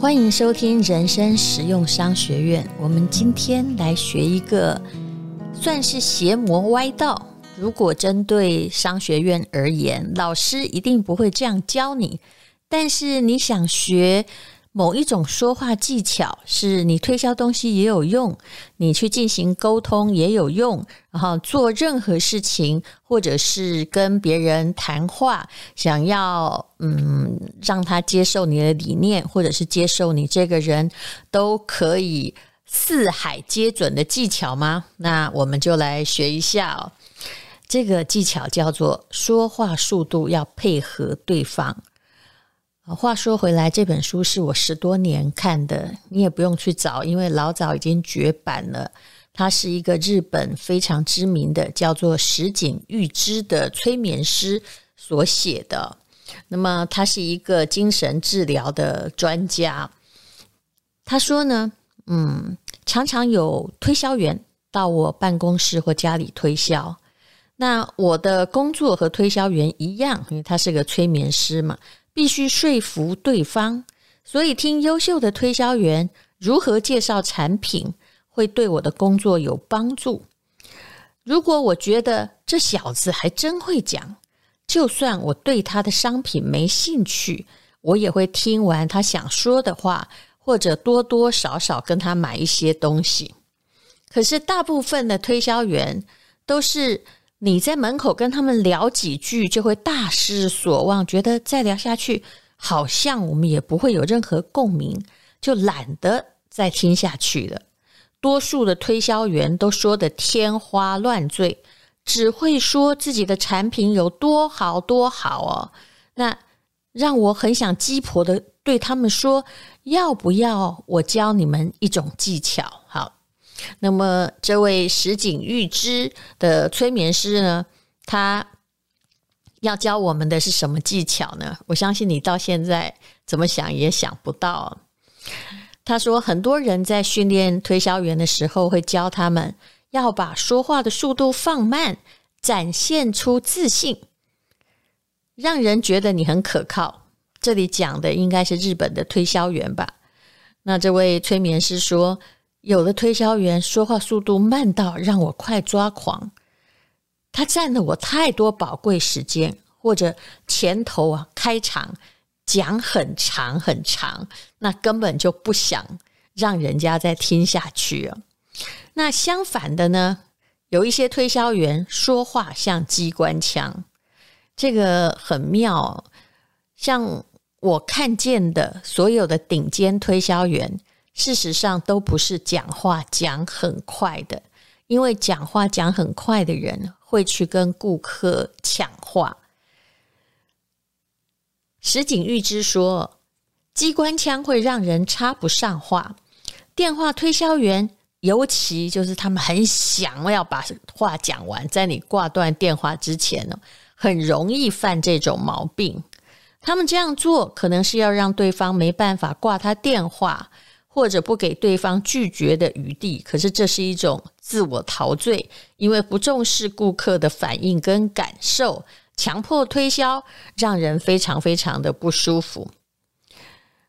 欢迎收听人生实用商学院。我们今天来学一个算是邪魔歪道。如果针对商学院而言，老师一定不会这样教你。但是你想学某一种说话技巧，是你推销东西也有用，你去进行沟通也有用，然后做任何事情，或者是跟别人谈话，想要嗯让他接受你的理念，或者是接受你这个人，都可以四海皆准的技巧吗？那我们就来学一下哦。这个技巧叫做说话速度要配合对方。话说回来，这本书是我十多年看的，你也不用去找，因为老早已经绝版了。它是一个日本非常知名的，叫做石井玉之的催眠师所写的。那么，他是一个精神治疗的专家。他说呢，嗯，常常有推销员到我办公室或家里推销。那我的工作和推销员一样，因为他是个催眠师嘛。必须说服对方，所以听优秀的推销员如何介绍产品，会对我的工作有帮助。如果我觉得这小子还真会讲，就算我对他的商品没兴趣，我也会听完他想说的话，或者多多少少跟他买一些东西。可是大部分的推销员都是。你在门口跟他们聊几句，就会大失所望，觉得再聊下去，好像我们也不会有任何共鸣，就懒得再听下去了。多数的推销员都说得天花乱坠，只会说自己的产品有多好多好哦。那让我很想鸡婆的对他们说，要不要我教你们一种技巧？那么，这位石井玉之的催眠师呢，他要教我们的是什么技巧呢？我相信你到现在怎么想也想不到。他说，很多人在训练推销员的时候，会教他们要把说话的速度放慢，展现出自信，让人觉得你很可靠。这里讲的应该是日本的推销员吧？那这位催眠师说。有的推销员说话速度慢到让我快抓狂，他占了我太多宝贵时间，或者前头啊开场讲很长很长，那根本就不想让人家再听下去了。那相反的呢，有一些推销员说话像机关枪，这个很妙。像我看见的所有的顶尖推销员。事实上都不是讲话讲很快的，因为讲话讲很快的人会去跟顾客抢话。石井玉之说，机关枪会让人插不上话，电话推销员尤其就是他们很想要把话讲完，在你挂断电话之前呢，很容易犯这种毛病。他们这样做可能是要让对方没办法挂他电话。或者不给对方拒绝的余地，可是这是一种自我陶醉，因为不重视顾客的反应跟感受，强迫推销，让人非常非常的不舒服。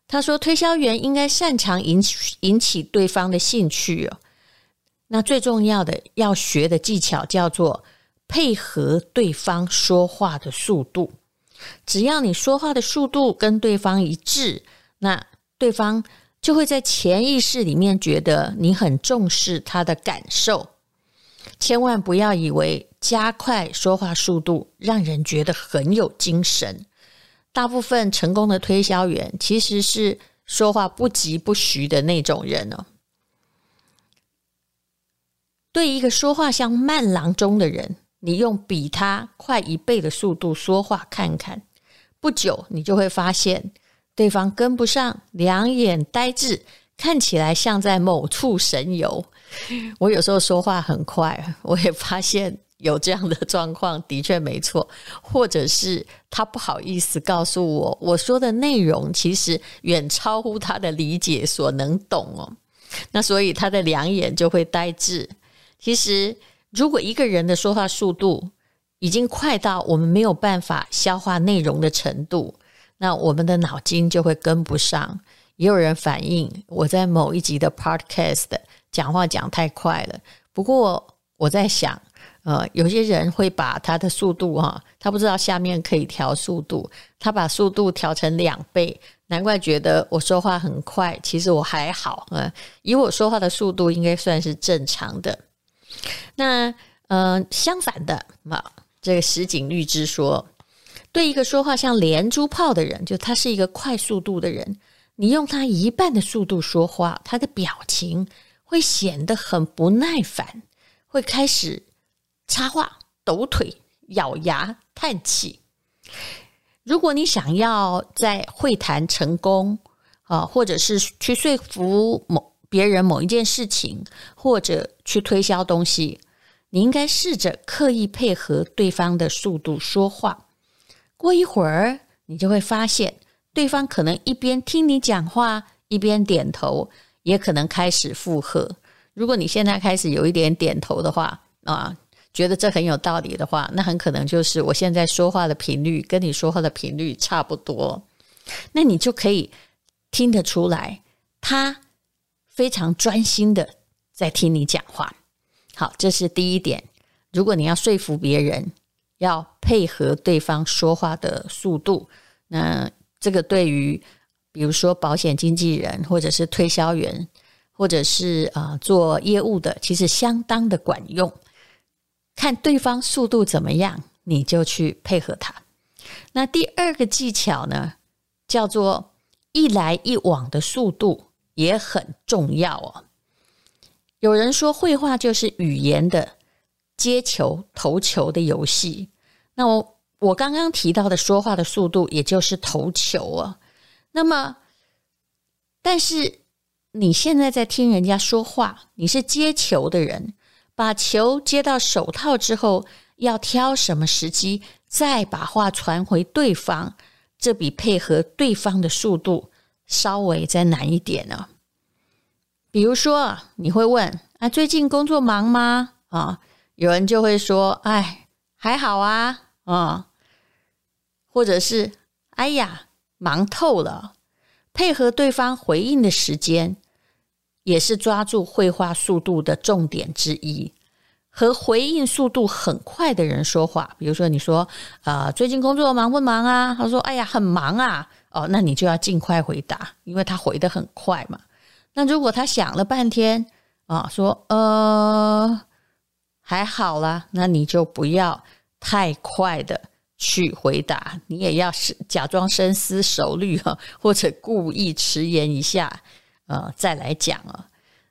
他说，推销员应该擅长引起引起对方的兴趣哦。那最重要的要学的技巧叫做配合对方说话的速度。只要你说话的速度跟对方一致，那对方。就会在潜意识里面觉得你很重视他的感受，千万不要以为加快说话速度让人觉得很有精神。大部分成功的推销员其实是说话不疾不徐的那种人哦。对一个说话像慢郎中的人，你用比他快一倍的速度说话看看，不久你就会发现。对方跟不上，两眼呆滞，看起来像在某处神游。我有时候说话很快，我也发现有这样的状况，的确没错。或者是他不好意思告诉我，我说的内容其实远超乎他的理解所能懂哦。那所以他的两眼就会呆滞。其实，如果一个人的说话速度已经快到我们没有办法消化内容的程度，那我们的脑筋就会跟不上，也有人反映我在某一集的 podcast 讲话讲太快了。不过我在想，呃，有些人会把他的速度哈，他不知道下面可以调速度，他把速度调成两倍，难怪觉得我说话很快。其实我还好，呃，以我说话的速度应该算是正常的。那呃，相反的嘛，这个石井绿之说，对一个说话像连珠炮的人，就他是一个快速度的人，你用他一半的速度说话，他的表情会显得很不耐烦，会开始。插话、抖腿、咬牙、叹气。如果你想要在会谈成功啊，或者是去说服某别人某一件事情，或者去推销东西，你应该试着刻意配合对方的速度说话。过一会儿，你就会发现，对方可能一边听你讲话，一边点头，也可能开始附和。如果你现在开始有一点点头的话，啊。觉得这很有道理的话，那很可能就是我现在说话的频率跟你说话的频率差不多，那你就可以听得出来，他非常专心的在听你讲话。好，这是第一点。如果你要说服别人，要配合对方说话的速度，那这个对于比如说保险经纪人，或者是推销员，或者是啊、做业务的，其实相当的管用。看对方速度怎么样，你就去配合他。那第二个技巧呢，叫做一来一往的速度也很重要哦。有人说，绘画就是语言的接球、投球的游戏。那我我刚刚提到的说话的速度，也就是投球啊。那么，但是你现在在听人家说话，你是接球的人。把球接到手套之后，要挑什么时机再把话传回对方，这比配合对方的速度稍微再难一点呢。比如说，你会问：“啊，最近工作忙吗？”啊，有人就会说：“哎，还好啊。”啊，或者是：“哎呀，忙透了。”配合对方回应的时间。也是抓住绘画速度的重点之一。和回应速度很快的人说话，比如说你说：“呃，最近工作忙不忙啊？”他说：“哎呀，很忙啊。”哦，那你就要尽快回答，因为他回得很快嘛。那如果他想了半天啊，说：“呃，还好啦。”那你就不要太快的去回答，你也要是假装深思熟虑哈，或者故意迟延一下。呃，再来讲啊。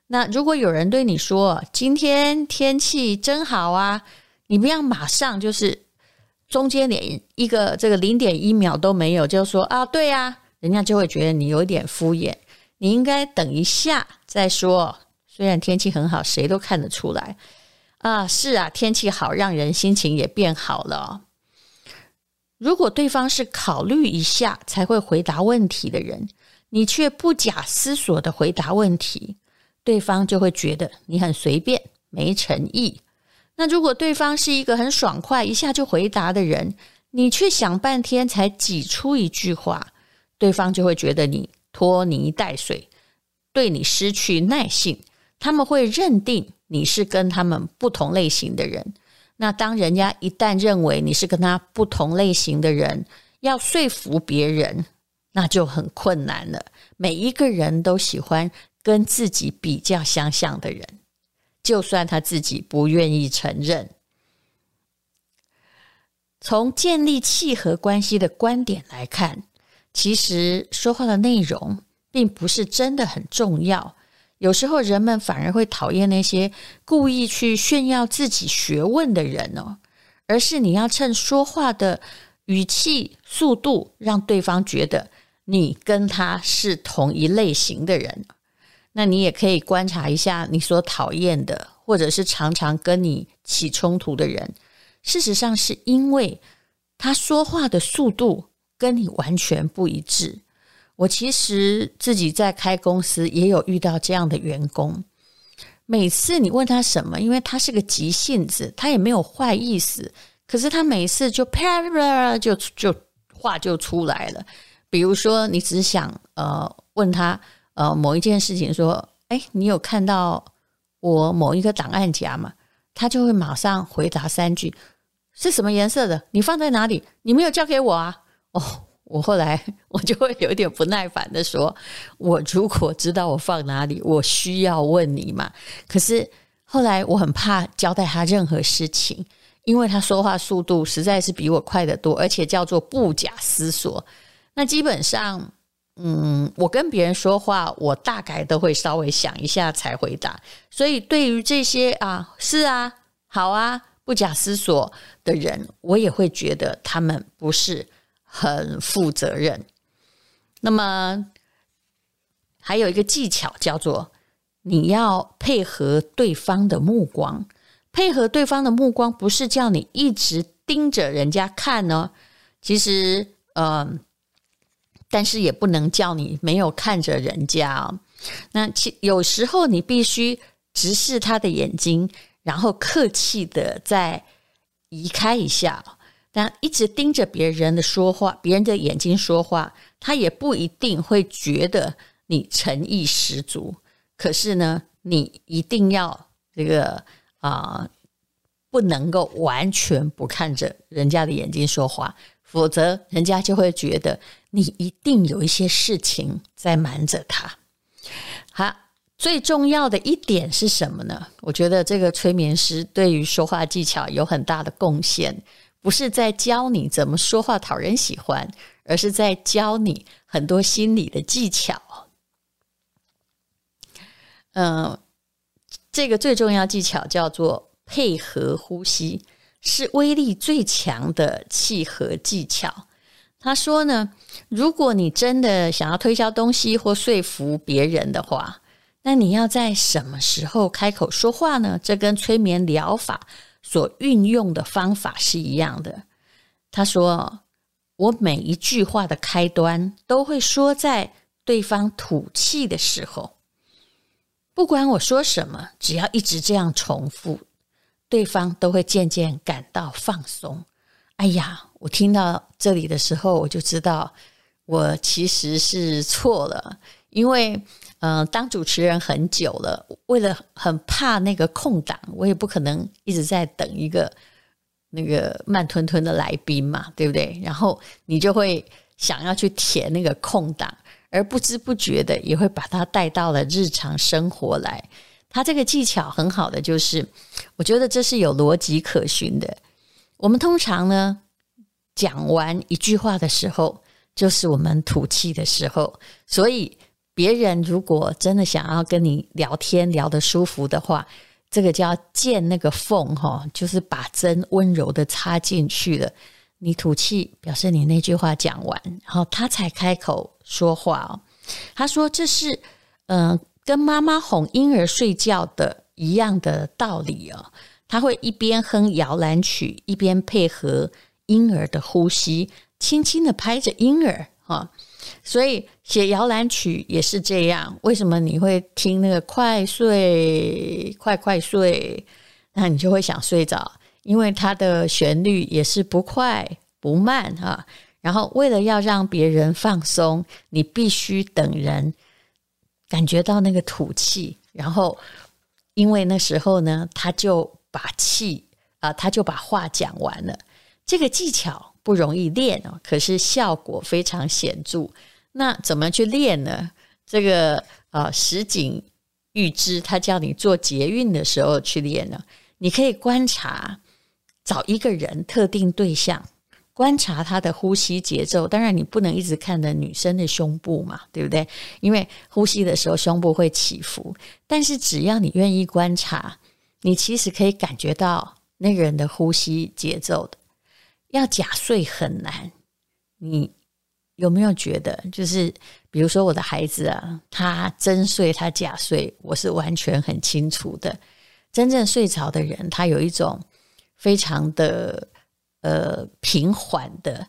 那如果有人对你说今天天气真好啊，你不要马上就是中间连一个这个零点一秒都没有，就说啊，对呀，人家就会觉得你有点敷衍。你应该等一下再说。虽然天气很好，谁都看得出来啊。是啊，天气好，让人心情也变好了。如果对方是考虑一下才会回答问题的人。你却不假思索的回答问题，对方就会觉得你很随便、没诚意。那如果对方是一个很爽快、一下就回答的人，你却想半天才挤出一句话，对方就会觉得你拖泥带水，对你失去耐性。他们会认定你是跟他们不同类型的人。那当人家一旦认为你是跟他不同类型的人，要说服别人。那就很困难了。每一个人都喜欢跟自己比较相像的人，就算他自己不愿意承认。从建立契合关系的观点来看，其实说话的内容并不是真的很重要。有时候人们反而会讨厌那些故意去炫耀自己学问的人哦，而是你要趁说话的语气、速度，让对方觉得。你跟他是同一类型的人，那你也可以观察一下你所讨厌的，或者是常常跟你起冲突的人。事实上，是因为他说话的速度跟你完全不一致。我其实自己在开公司也有遇到这样的员工。每次你问他什么，因为他是个急性子，他也没有坏意思，可是他每次就啪啪啪就就话就出来了。比如说，你只想呃问他呃某一件事情，说：“哎，你有看到我某一个档案夹吗？”他就会马上回答三句：“是什么颜色的？你放在哪里？你没有交给我啊？”哦，我后来我就会有点不耐烦的说：“我如果知道我放哪里，我需要问你嘛？”可是后来我很怕交代他任何事情，因为他说话速度实在是比我快得多，而且叫做不假思索。那基本上，嗯，我跟别人说话，我大概都会稍微想一下才回答。所以对于这些啊，是啊，好啊，不假思索的人，我也会觉得他们不是很负责任。那么还有一个技巧叫做，你要配合对方的目光。配合对方的目光，不是叫你一直盯着人家看呢。其实，嗯、呃。但是也不能叫你没有看着人家哦。那其有时候你必须直视他的眼睛，然后客气的再移开一下。但一直盯着别人的说话，别人的眼睛说话，他也不一定会觉得你诚意十足。可是呢，你一定要这个啊、不能够完全不看着人家的眼睛说话。否则，人家就会觉得你一定有一些事情在瞒着他。好，最重要的一点是什么呢？我觉得这个催眠师对于说话技巧有很大的贡献，不是在教你怎么说话讨人喜欢，而是在教你很多心理的技巧。嗯，这个最重要技巧叫做配合呼吸。是威力最强的契合技巧。他说呢，如果你真的想要推销东西或说服别人的话，那你要在什么时候开口说话呢？这跟催眠疗法所运用的方法是一样的。他说，我每一句话的开端都会说在对方吐气的时候，不管我说什么，只要一直这样重复。对方都会渐渐感到放松。哎呀，我听到这里的时候，我就知道我其实是错了，因为、呃，当主持人很久了，为了很怕那个空档，我也不可能一直在等一个那个慢吞吞的来宾嘛，对不对？然后你就会想要去填那个空档，而不知不觉的也会把它带到了日常生活来。他这个技巧很好的，就是我觉得这是有逻辑可循的。我们通常呢，讲完一句话的时候，就是我们吐气的时候。所以别人如果真的想要跟你聊天聊得舒服的话，这个叫见那个缝哈，就是把针温柔的插进去了。你吐气表示你那句话讲完，然后他才开口说话哦。他说这是嗯。呃跟妈妈哄婴儿睡觉的一样的道理哦，他会一边哼摇篮曲，一边配合婴儿的呼吸，轻轻的拍着婴儿哈。所以写摇篮曲也是这样。为什么你会听那个快睡，快快睡？那你就会想睡着，因为它的旋律也是不快不慢哈。然后为了要让别人放松，你必须等人。感觉到那个吐气，然后因为那时候呢，他就把气啊、他就把话讲完了。这个技巧不容易练哦，可是效果非常显著。那怎么去练呢？这个啊、呃，石井裕之他叫你做捷运的时候去练呢。你可以观察，找一个人特定对象。观察他的呼吸节奏，当然你不能一直看着女生的胸部嘛，对不对？因为呼吸的时候胸部会起伏。但是只要你愿意观察，你其实可以感觉到那个人的呼吸节奏的。要假睡很难，你有没有觉得？就是比如说我的孩子啊，他真睡，他假睡，我是完全很清楚的。真正睡着的人，他有一种非常的。呃，平缓的、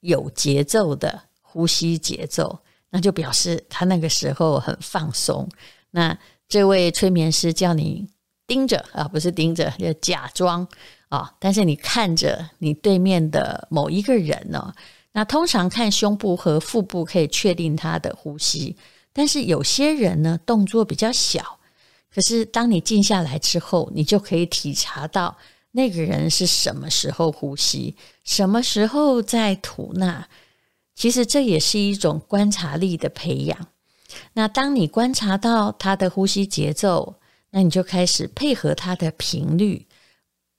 有节奏的呼吸节奏，那就表示他那个时候很放松。那这位催眠师叫你盯着啊，不是盯着，要假装啊。但是你看着你对面的某一个人呢，那通常看胸部和腹部可以确定他的呼吸，但是有些人呢，动作比较小，可是当你静下来之后，你就可以体察到那个人是什么时候呼吸，什么时候在吐纳。其实这也是一种观察力的培养。那当你观察到他的呼吸节奏，那你就开始配合他的频率。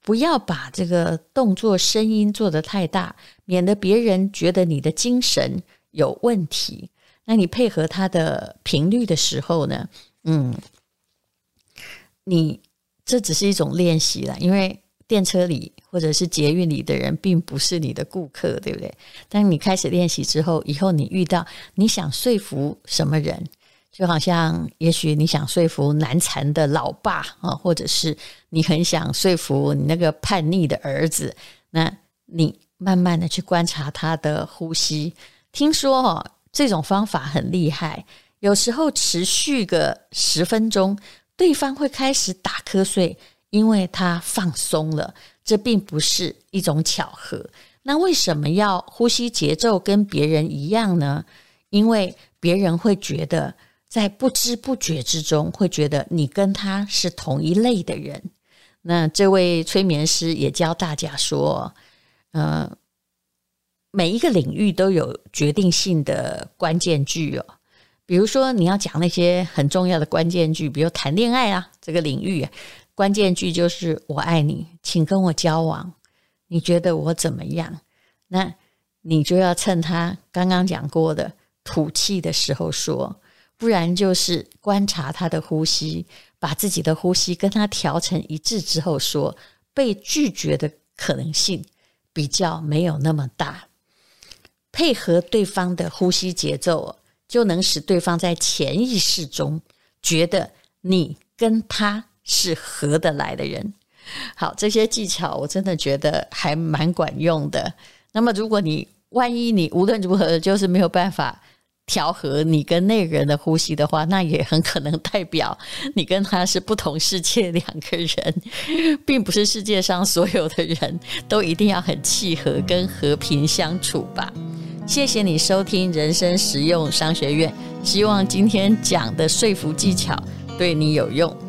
不要把这个动作声音做得太大，免得别人觉得你的精神有问题。那你配合他的频率的时候呢，嗯，你这只是一种练习了，因为电车里或者是捷运里的人并不是你的顾客，对不对？当你开始练习之后，以后你遇到你想说服什么人？就好像，也许你想说服难缠的老爸啊，或者是你很想说服你那个叛逆的儿子，那你慢慢的去观察他的呼吸。听说哦，这种方法很厉害，有时候持续个十分钟，对方会开始打瞌睡，因为他放松了。这并不是一种巧合。那为什么要呼吸节奏跟别人一样呢？因为别人会觉得。在不知不觉之中，会觉得你跟他是同一类的人。那这位催眠师也教大家说，呃，每一个领域都有决定性的关键句哦。比如说，你要讲那些很重要的关键句，比如谈恋爱啊，这个领域，关键句就是“我爱你，请跟我交往”。你觉得我怎么样？那你就要趁他刚刚讲过的吐气的时候说。不然就是观察他的呼吸，把自己的呼吸跟他调成一致之后说，被拒绝的可能性比较没有那么大。配合对方的呼吸节奏，就能使对方在潜意识中觉得你跟他是合得来的人。好，这些技巧我真的觉得还蛮管用的。那么，如果你万一你无论如何就是没有办法。调和你跟那个人的呼吸的话，那也很可能代表你跟他是不同世界两个人，并不是世界上所有的人都一定要很契合跟和平相处吧。谢谢你收听人生实用商学院，希望今天讲的说服技巧对你有用。